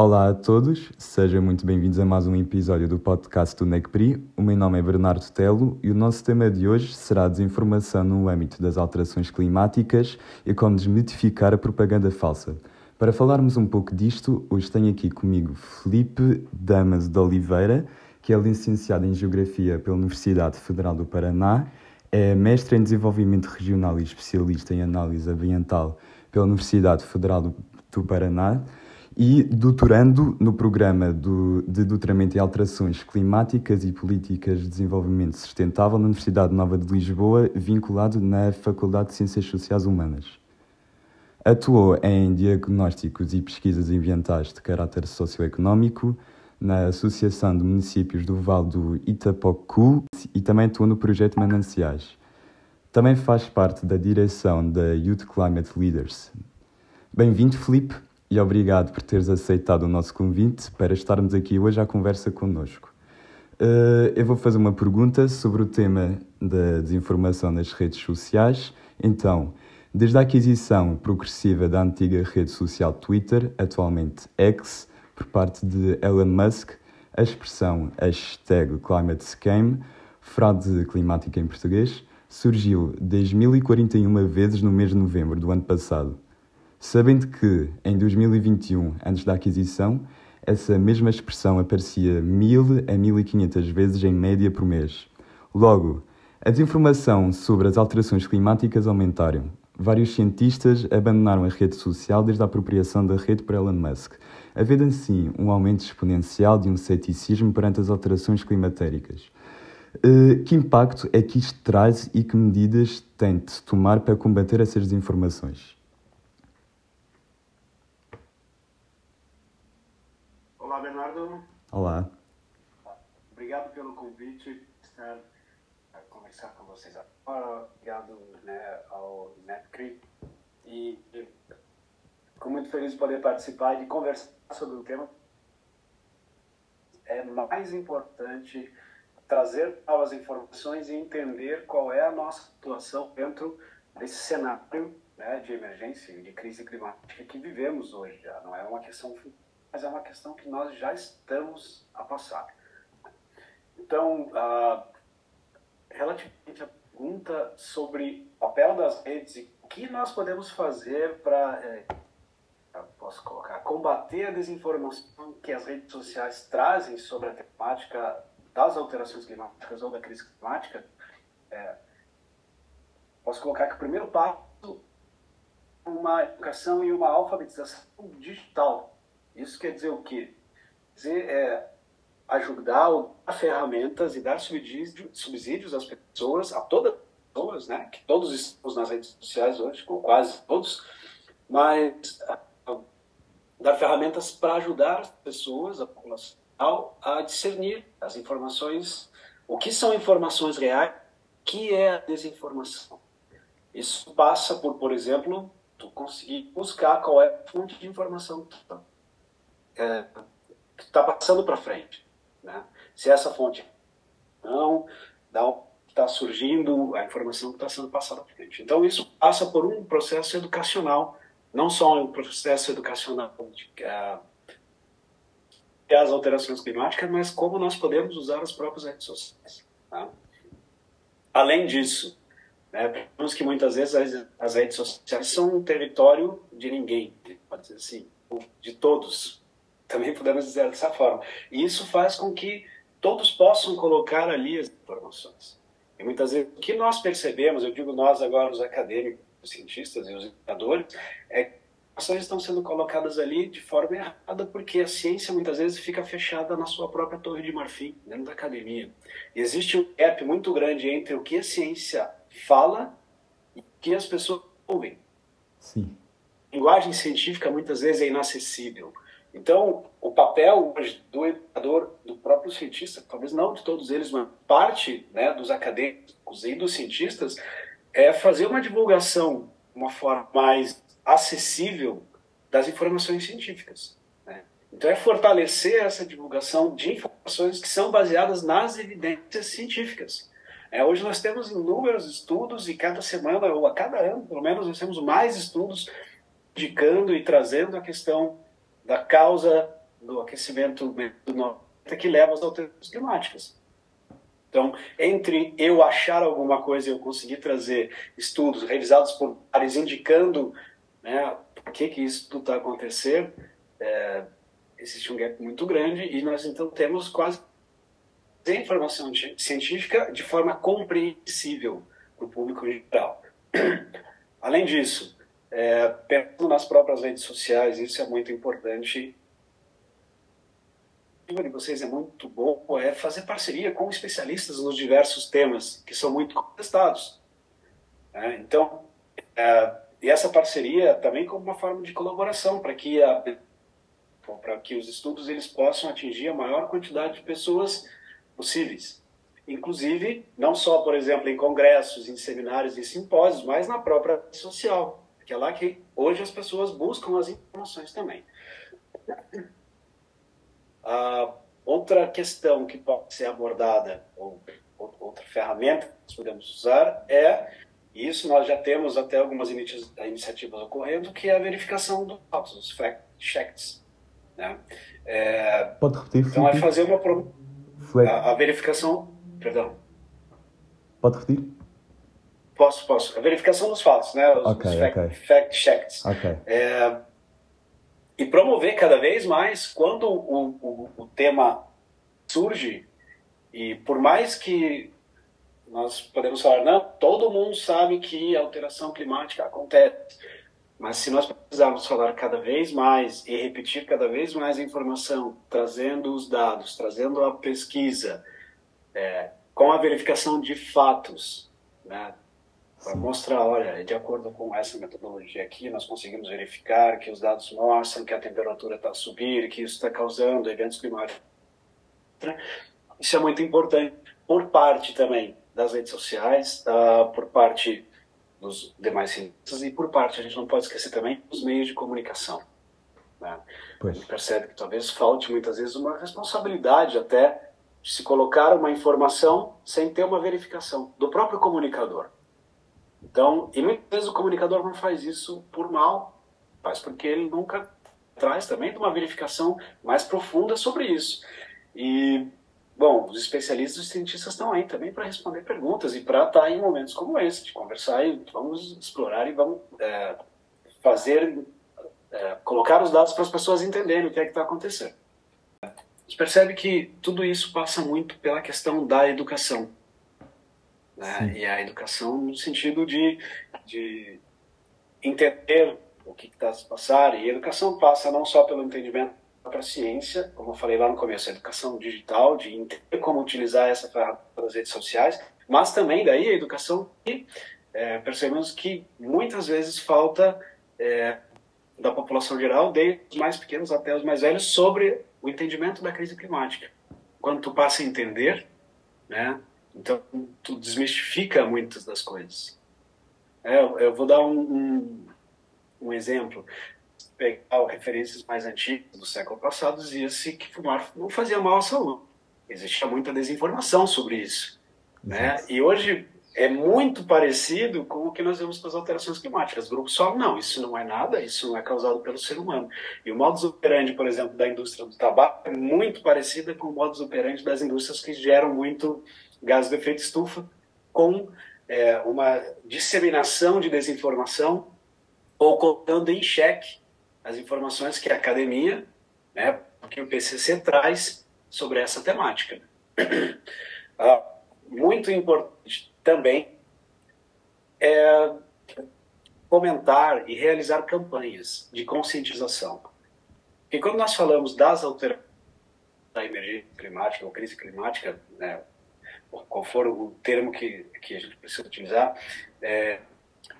Olá a todos, sejam muito bem-vindos a mais um episódio do podcast do NECPRI. O meu nome é Bernardo Telo e o nosso tema de hoje será a desinformação no âmbito das alterações climáticas e como desmitificar a propaganda falsa. Para falarmos um pouco disto, hoje tenho aqui comigo Felipe Damas de Oliveira, que é licenciado em Geografia pela Universidade Federal do Paraná, é mestre em Desenvolvimento Regional e especialista em Análise Ambiental pela Universidade Federal do, Paraná e doutorando no programa do, de doutoramento em alterações climáticas e políticas de desenvolvimento sustentável na Universidade Nova de Lisboa, vinculado na Faculdade de Ciências Sociais Humanas. Atuou em diagnósticos e pesquisas ambientais de caráter socioeconómico na Associação de Municípios do Vale do Itapocu e também atuou no projeto Mananciais. Também faz parte da direção da Youth Climate Leaders. Bem-vindo, Felipe e obrigado por teres aceitado o nosso convite para estarmos aqui hoje à conversa connosco. Uh, eu vou fazer uma pergunta sobre o tema da desinformação nas redes sociais. Então, desde a aquisição progressiva da antiga rede social Twitter, atualmente X, por parte de Elon Musk, a expressão hashtag ClimateScam, fraude climática em português, surgiu 10.041 vezes no mês de novembro do ano passado sabendo que, em 2021, antes da aquisição, essa mesma expressão aparecia 1000 a 1500 vezes em média por mês. Logo, a desinformação sobre as alterações climáticas aumentaram. Vários cientistas abandonaram a rede social desde a apropriação da rede por Elon Musk, havendo assim um aumento exponencial de um ceticismo perante as alterações climatéricas. Uh, que impacto é que isto traz e que medidas tem de tomar para combater essas desinformações? Olá. Obrigado pelo convite, estar a conversar com vocês agora. Obrigado né, ao NetCRI. E fico muito feliz de poder participar e de conversar sobre o tema. É mais importante trazer novas informações e entender qual é a nossa situação dentro desse cenário né, de emergência e de crise climática que vivemos hoje já. Não é uma questão mas é uma questão que nós já estamos a passar. Então, ah, relativamente à pergunta sobre o papel das redes e o que nós podemos fazer para, é, posso colocar, combater a desinformação que as redes sociais trazem sobre a temática das alterações climáticas ou da crise climática, é, posso colocar que o primeiro passo é uma educação e uma alfabetização digital isso quer dizer o quê? Quer dizer, é ajudar, dar ferramentas e dar subsídio, subsídios às pessoas, a todas as pessoas, né? Que todos estamos nas redes sociais hoje, ou quase todos, mas uh, dar ferramentas para ajudar as pessoas, a população, a discernir as informações, o que são informações reais, o que é a desinformação. Isso passa por, por exemplo, tu conseguir buscar qual é a fonte de informação que tu está é, que está passando para frente. Né? Se essa fonte não, está surgindo a informação que está sendo passada para frente. Então, isso passa por um processo educacional, não só um processo educacional de, uh, as alterações climáticas, mas como nós podemos usar as próprias redes sociais. Tá? Além disso, né, vemos que muitas vezes as, as redes sociais são um território de ninguém, pode dizer assim, de todos, também podemos dizer dessa forma. E isso faz com que todos possam colocar ali as informações. E muitas vezes o que nós percebemos, eu digo nós agora, os acadêmicos, os cientistas e os educadores, é que as informações estão sendo colocadas ali de forma errada, porque a ciência muitas vezes fica fechada na sua própria torre de marfim, dentro da academia. E existe um gap muito grande entre o que a ciência fala e o que as pessoas ouvem. Sim. A linguagem científica muitas vezes é inacessível. Então, o papel do educador, do próprio cientista, talvez não de todos eles, mas parte né, dos acadêmicos e dos cientistas, é fazer uma divulgação, uma forma mais acessível das informações científicas. Né? Então, é fortalecer essa divulgação de informações que são baseadas nas evidências científicas. É, hoje nós temos inúmeros estudos e cada semana, ou a cada ano, pelo menos, nós temos mais estudos indicando e trazendo a questão da causa do aquecimento que leva às alterações climáticas. Então, entre eu achar alguma coisa e eu conseguir trazer estudos revisados por pares indicando né, por que, que isso tudo está acontecendo, é, existe um gap muito grande e nós então temos quase informação científica de forma compreensível para o público em geral. Além disso, é, pensando nas próprias redes sociais, isso é muito importante de vocês é muito bom é fazer parceria com especialistas nos diversos temas que são muito contestados. É, então, é, e essa parceria também como uma forma de colaboração para que para que os estudos eles possam atingir a maior quantidade de pessoas possíveis. Inclusive, não só, por exemplo, em congressos, em seminários, em simpósios, mas na própria rede social, que é lá que hoje as pessoas buscam as informações também. Outra questão que pode ser abordada, ou outra ferramenta que nós podemos usar, é isso nós já temos até algumas iniciativas ocorrendo, que é a verificação dos fatos, os fact checks. Né? É, Pode repetir? Então, é fazer uma. Pro... A, a, verificação. Perdão. Pode repetir? Posso, posso. A verificação dos fatos, né? Os, okay, os fact, okay. fact checks. Okay. É, e promover cada vez mais quando o, o, o tema surge e por mais que nós podemos falar, não, todo mundo sabe que a alteração climática acontece, mas se nós precisarmos falar cada vez mais e repetir cada vez mais a informação, trazendo os dados, trazendo a pesquisa, é, com a verificação de fatos, né, para mostrar, olha, de acordo com essa metodologia aqui, nós conseguimos verificar que os dados mostram que a temperatura está a subir, que isso está causando eventos climáticos. Isso é muito importante por parte também das redes sociais, uh, por parte dos demais cientistas e por parte, a gente não pode esquecer também, dos meios de comunicação. Né? A gente percebe que talvez falte muitas vezes uma responsabilidade até de se colocar uma informação sem ter uma verificação do próprio comunicador. Então, e muitas vezes o comunicador não faz isso por mal, faz porque ele nunca traz também de uma verificação mais profunda sobre isso. E, bom, os especialistas e cientistas estão aí também para responder perguntas e para estar em momentos como esse, de conversar e vamos explorar e vamos é, fazer, é, colocar os dados para as pessoas entenderem o que é que está acontecendo. A gente percebe que tudo isso passa muito pela questão da educação. Né? E a educação no sentido de, de entender o que está se passar. E a educação passa não só pelo entendimento para a ciência, como eu falei lá no começo, a educação digital, de entender como utilizar essa ferramenta das redes sociais, mas também daí a educação que é, percebemos que muitas vezes falta é, da população geral, desde os mais pequenos até os mais velhos, sobre o entendimento da crise climática. Quando tu passa a entender, né, então tu desmistifica muitas das coisas. É, eu vou dar um, um, um exemplo pegar referências mais antigas do século passado, dizia-se que fumar não fazia mal à saúde. Existia muita desinformação sobre isso. Né? E hoje é muito parecido com o que nós vemos com as alterações climáticas. Grupo falam, não, isso não é nada, isso não é causado pelo ser humano. E o modus operandi, por exemplo, da indústria do tabaco é muito parecida com o modus operandi das indústrias que geram muito gás de efeito estufa, com é, uma disseminação de desinformação ou colocando em xeque as informações que a academia, né, que o PCC traz sobre essa temática. Ah, muito importante também é comentar e realizar campanhas de conscientização. Porque quando nós falamos das alterações da emergência climática ou crise climática, né, qual for o termo que, que a gente precisa utilizar, é,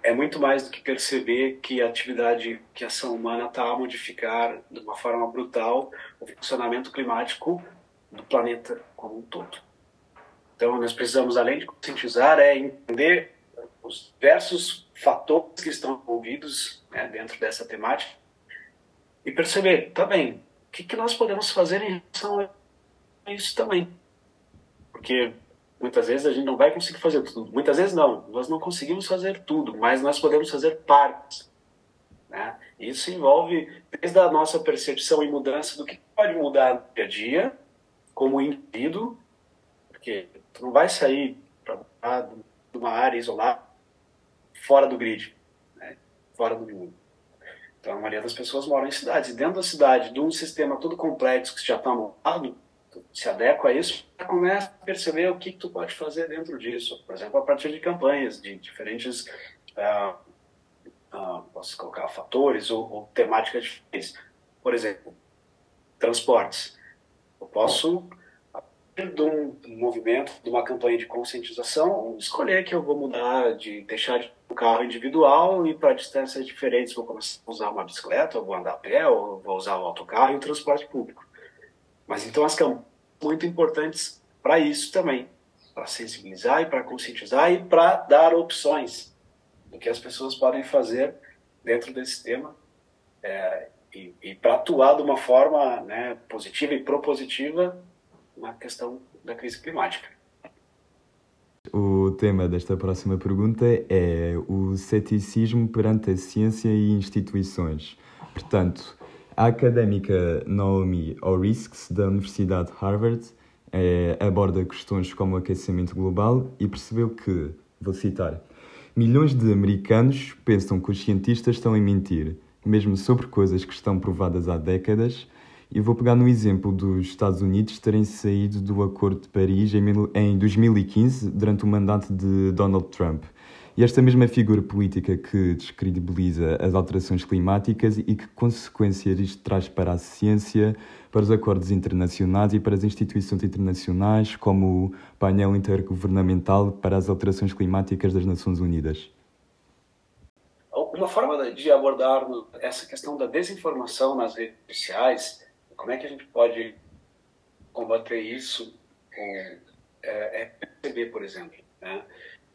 é muito mais do que perceber que a atividade, que a ação humana está a modificar de uma forma brutal o funcionamento climático do planeta como um todo. Então, nós precisamos, além de conscientizar, é entender os diversos fatores que estão envolvidos né, dentro dessa temática e perceber, tá bem, o que, que nós podemos fazer em relação a isso também. Porque Muitas vezes a gente não vai conseguir fazer tudo. Muitas vezes não, nós não conseguimos fazer tudo, mas nós podemos fazer partes. Né? Isso envolve desde a nossa percepção e mudança do que pode mudar no dia a dia, como indivíduo, porque tu não vai sair para de uma área isolada, fora do grid, né? fora do mundo. Então, a maioria das pessoas moram em cidades. E dentro da cidade, de um sistema todo complexo que já está montado, se adequa a isso, começa a perceber o que, que, tu pode fazer dentro disso. Por exemplo, a partir de campanhas, de diferentes, uh, uh, posso colocar, fatores ou, ou temáticas diferentes. Por exemplo, transportes. Eu posso de um movimento, de uma campanha de conscientização, escolher que eu vou mudar de deixar de um carro individual e para distâncias diferentes vou começar a usar uma bicicleta, ou vou andar a pé, ou vou usar o autocarro e o transporte público. Mas então as campanhas muito importantes para isso também, para sensibilizar e para conscientizar e para dar opções do que as pessoas podem fazer dentro desse tema é, e, e para atuar de uma forma né, positiva e propositiva na questão da crise climática. O tema desta próxima pergunta é o ceticismo perante a ciência e instituições. Portanto, a académica Naomi Orisks, da Universidade de Harvard, é, aborda questões como o aquecimento global e percebeu que, vou citar, milhões de americanos pensam que os cientistas estão a mentir, mesmo sobre coisas que estão provadas há décadas, e vou pegar no exemplo dos Estados Unidos terem saído do Acordo de Paris em 2015, durante o mandato de Donald Trump. E esta mesma figura política que descredibiliza as alterações climáticas e que consequências isto traz para a ciência, para os acordos internacionais e para as instituições internacionais, como o painel intergovernamental para as alterações climáticas das Nações Unidas. Uma forma de abordar essa questão da desinformação nas redes sociais como é que a gente pode combater isso com, é, é perceber, por exemplo. Né?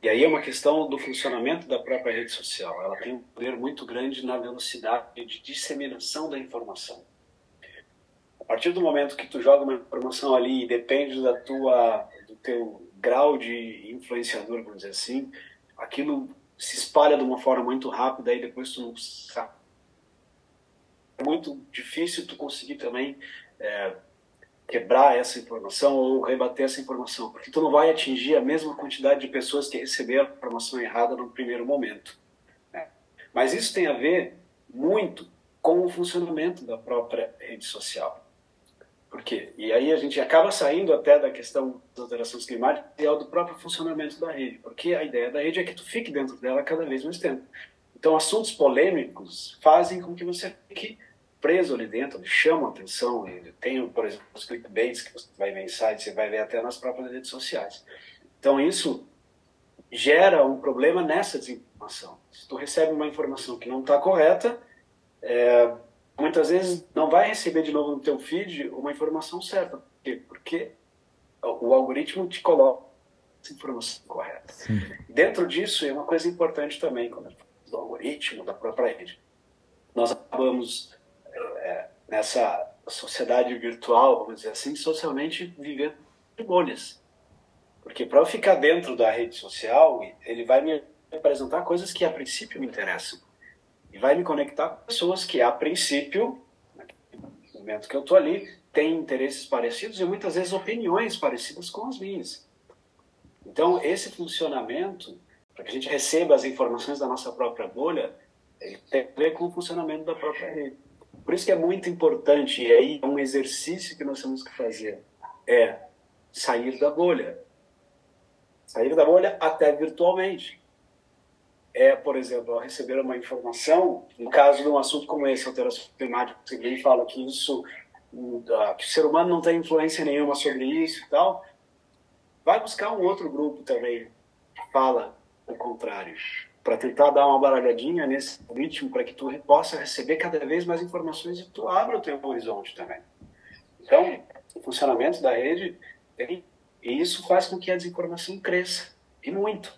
E aí é uma questão do funcionamento da própria rede social. Ela tem um poder muito grande na velocidade de disseminação da informação. A partir do momento que tu joga uma informação ali e depende da tua, do teu grau de influenciador, vamos dizer assim, aquilo se espalha de uma forma muito rápida e depois tu não sabe é muito difícil tu conseguir também é, quebrar essa informação ou rebater essa informação, porque tu não vai atingir a mesma quantidade de pessoas que receberam a informação errada no primeiro momento. Né? Mas isso tem a ver muito com o funcionamento da própria rede social. Por quê? E aí a gente acaba saindo até da questão das alterações climáticas e ao do próprio funcionamento da rede, porque a ideia da rede é que tu fique dentro dela cada vez mais tempo. Então, assuntos polêmicos fazem com que você fique preso ali dentro, ele chama a atenção. Ele tem, por exemplo, os clickbaits que você vai ver em sites, você vai ver até nas próprias redes sociais. Então, isso gera um problema nessa desinformação. Se tu recebe uma informação que não está correta, é, muitas vezes não vai receber de novo no teu feed uma informação certa. Por quê? Porque o algoritmo te coloca essa informação correta. Sim. Dentro disso, é uma coisa importante também, quando do algoritmo, da própria rede. Nós acabamos, nessa sociedade virtual, vamos dizer assim, socialmente vivendo de bolhas. Porque para eu ficar dentro da rede social, ele vai me apresentar coisas que a princípio me interessam. E vai me conectar com pessoas que a princípio, no momento que eu estou ali, têm interesses parecidos e muitas vezes opiniões parecidas com as minhas. Então, esse funcionamento para que a gente receba as informações da nossa própria bolha, ele tem a ver com o funcionamento da própria rede. Por isso que é muito importante, e aí é um exercício que nós temos que fazer, é sair da bolha. Sair da bolha até virtualmente. É, por exemplo, receber uma informação, no caso de um assunto como esse, alteração climática, você bem fala que isso, ah, que o ser humano não tem influência nenhuma sobre isso e tal, vai buscar um outro grupo também que fala o contrário, para tentar dar uma baralhadinha nesse ritmo para que tu possa receber cada vez mais informações e tu abra o teu horizonte também. Então, o funcionamento da rede tem, e isso faz com que a desinformação cresça e muito.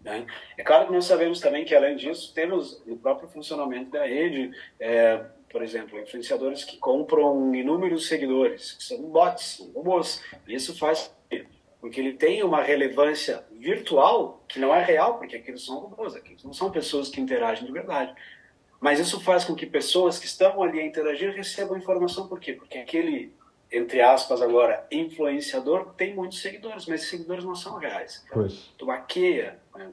Né? É claro que nós sabemos também que além disso temos no próprio funcionamento da rede, é, por exemplo, influenciadores que compram inúmeros seguidores, que são bots, robôs. Isso faz porque ele tem uma relevância virtual que não é real, porque aqueles são robôs, aqueles não são pessoas que interagem de verdade. Mas isso faz com que pessoas que estão ali a interagir recebam informação, por quê? Porque aquele, entre aspas agora, influenciador tem muitos seguidores, mas esses seguidores não são reais. Pois. Tu maqueia. Né?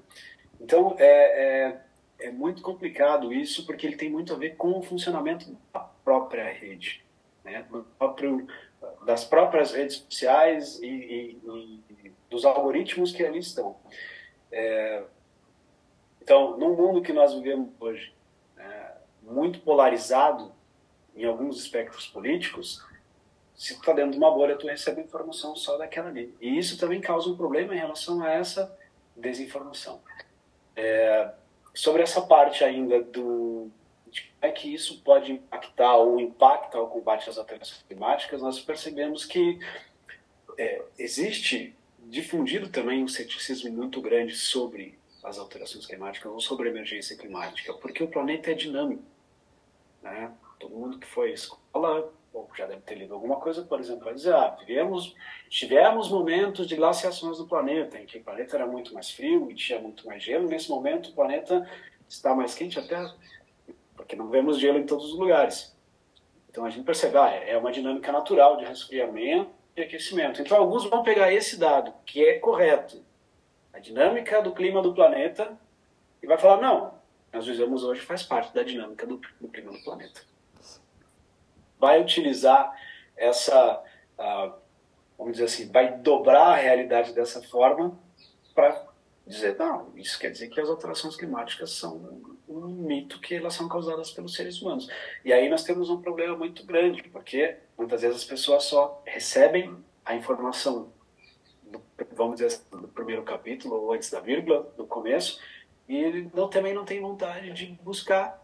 Então, é, é, é muito complicado isso, porque ele tem muito a ver com o funcionamento da própria rede, né? Do próprio, das próprias redes sociais e, e, e, dos algoritmos que ali estão. É, então, no mundo que nós vivemos hoje, muito polarizado em alguns espectros políticos, se tu está dentro de uma bolha, tu recebe informação só daquela ali. E isso também causa um problema em relação a essa desinformação. É, sobre essa parte ainda do como é que isso pode impactar ou impacta o combate às alterações climáticas, nós percebemos que é, existe difundido também um ceticismo muito grande sobre as alterações climáticas ou sobre a emergência climática, porque o planeta é dinâmico. Né? Todo mundo que foi à escola ou já deve ter lido alguma coisa, por exemplo, vai dizer, ah, tivemos, tivemos momentos de glaciações do planeta, em que o planeta era muito mais frio e tinha muito mais gelo. Nesse momento, o planeta está mais quente até porque não vemos gelo em todos os lugares. Então a gente percebe, ah, é uma dinâmica natural de resfriamento e aquecimento. Então alguns vão pegar esse dado, que é correto, a dinâmica do clima do planeta, e vai falar, não, nós vivemos hoje faz parte da dinâmica do, do clima do planeta. Vai utilizar essa, uh, vamos dizer assim, vai dobrar a realidade dessa forma para dizer, não, isso quer dizer que as alterações climáticas são um mito que elas são causadas pelos seres humanos. E aí nós temos um problema muito grande, porque muitas vezes as pessoas só recebem a informação, do, vamos dizer assim, do primeiro capítulo, ou antes da vírgula, do começo, e não, também não tem vontade de buscar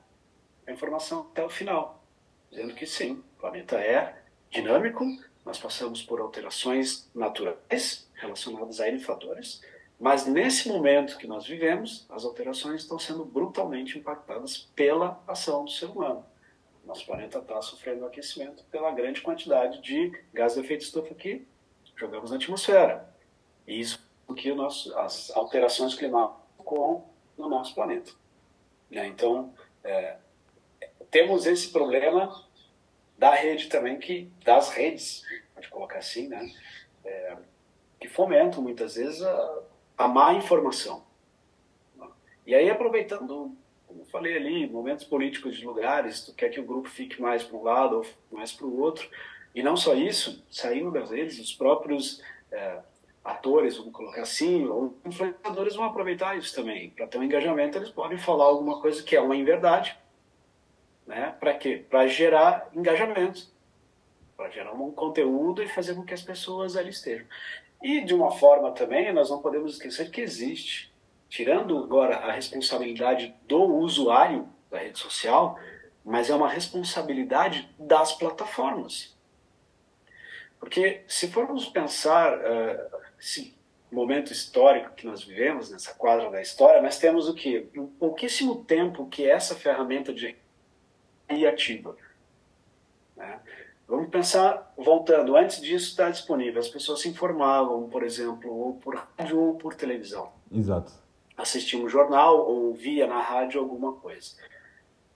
a informação até o final, dizendo que sim, o planeta é dinâmico, nós passamos por alterações naturais relacionadas a N fatores, mas nesse momento que nós vivemos, as alterações estão sendo brutalmente impactadas pela ação do ser humano. Nosso planeta está sofrendo aquecimento pela grande quantidade de gás de efeito estufa que jogamos na atmosfera. E isso porque as alterações climáticas ocorram no nosso planeta. Né? Então, é, temos esse problema da rede também, que das redes, pode colocar assim, né? É, que fomentam muitas vezes a, a má informação. E aí, aproveitando, como falei ali, momentos políticos de lugares, tu quer que o grupo fique mais para um lado ou mais para o outro, e não só isso, saindo das redes, os próprios é, atores, vamos colocar assim, ou influenciadores vão aproveitar isso também. Para ter um engajamento, eles podem falar alguma coisa que é uma inverdade. Né? Para quê? Para gerar engajamento, para gerar um conteúdo e fazer com que as pessoas ali estejam. E, de uma forma também, nós não podemos esquecer que existe, tirando agora a responsabilidade do usuário da rede social, mas é uma responsabilidade das plataformas. Porque se formos pensar uh, esse momento histórico que nós vivemos, nessa quadra da história, nós temos o quê? Um pouquíssimo tempo que essa ferramenta de é ativa. Né? Vamos pensar, voltando, antes disso estar disponível, as pessoas se informavam, por exemplo, ou por rádio ou por televisão. Exato. Assistiam um jornal ou via na rádio alguma coisa.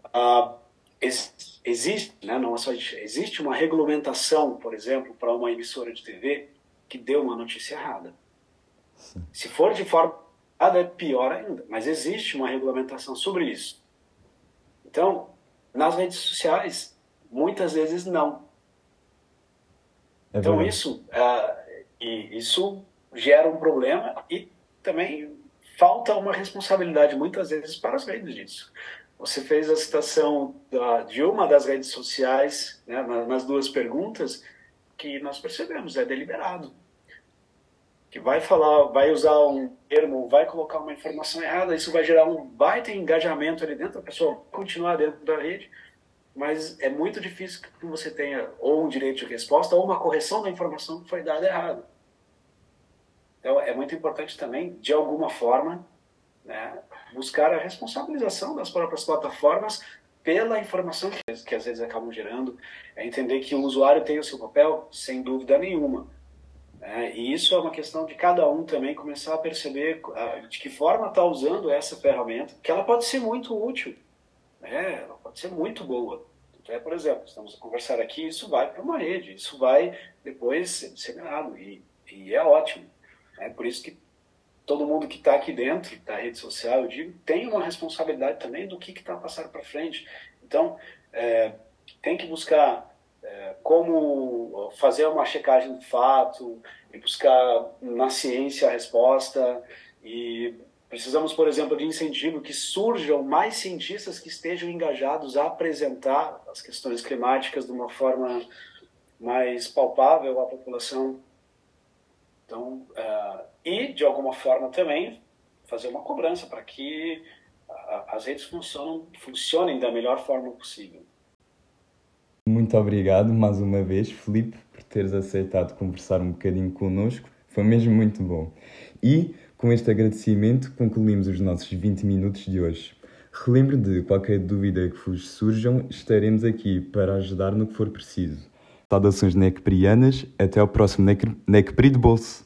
Uh, ex existe, né, não é só existe uma regulamentação, por exemplo, para uma emissora de TV que deu uma notícia errada. Sim. Se for de forma errada, é pior ainda. Mas existe uma regulamentação sobre isso. Então, nas redes sociais, muitas vezes não. É então, isso, uh, e isso gera um problema e também falta uma responsabilidade, muitas vezes, para as redes disso. Você fez a citação da, de uma das redes sociais, né, nas duas perguntas, que nós percebemos, é deliberado que vai falar, vai usar um termo, vai colocar uma informação errada, isso vai gerar um baita engajamento ali dentro, a pessoa continuar dentro da rede, mas é muito difícil que você tenha ou um direito de resposta ou uma correção da informação que foi dada errada. Então é muito importante também, de alguma forma, né, buscar a responsabilização das próprias plataformas pela informação que, às vezes acabam gerando, é entender que o usuário tem o seu papel, sem dúvida nenhuma, é, e isso é uma questão de cada um também começar a perceber uh, de que forma está usando essa ferramenta, que ela pode ser muito útil. Né? ela pode ser muito boa. É, por exemplo, estamos a conversar aqui, isso vai para uma rede, isso vai depois ser disseminado e, e é ótimo. É por isso que todo mundo que está aqui dentro da rede social, eu digo, tem uma responsabilidade também do que está passando para frente. Então, é, tem que buscar é, como fazer uma checagem do fato e buscar na ciência a resposta e precisamos, por exemplo, de incentivo que surjam mais cientistas que estejam engajados a apresentar as questões climáticas de uma forma mais palpável à população. Então, uh, e de alguma forma também fazer uma cobrança para que as redes funcionam, funcionem da melhor forma possível. Muito obrigado mais uma vez, Felipe, por teres aceitado conversar um bocadinho connosco. Foi mesmo muito bom. E com este agradecimento concluímos os nossos 20 minutos de hoje. Relembre de qualquer dúvida que vos surjam, estaremos aqui para ajudar no que for preciso. Saudações necprianas, até ao próximo Necpri de Bolso.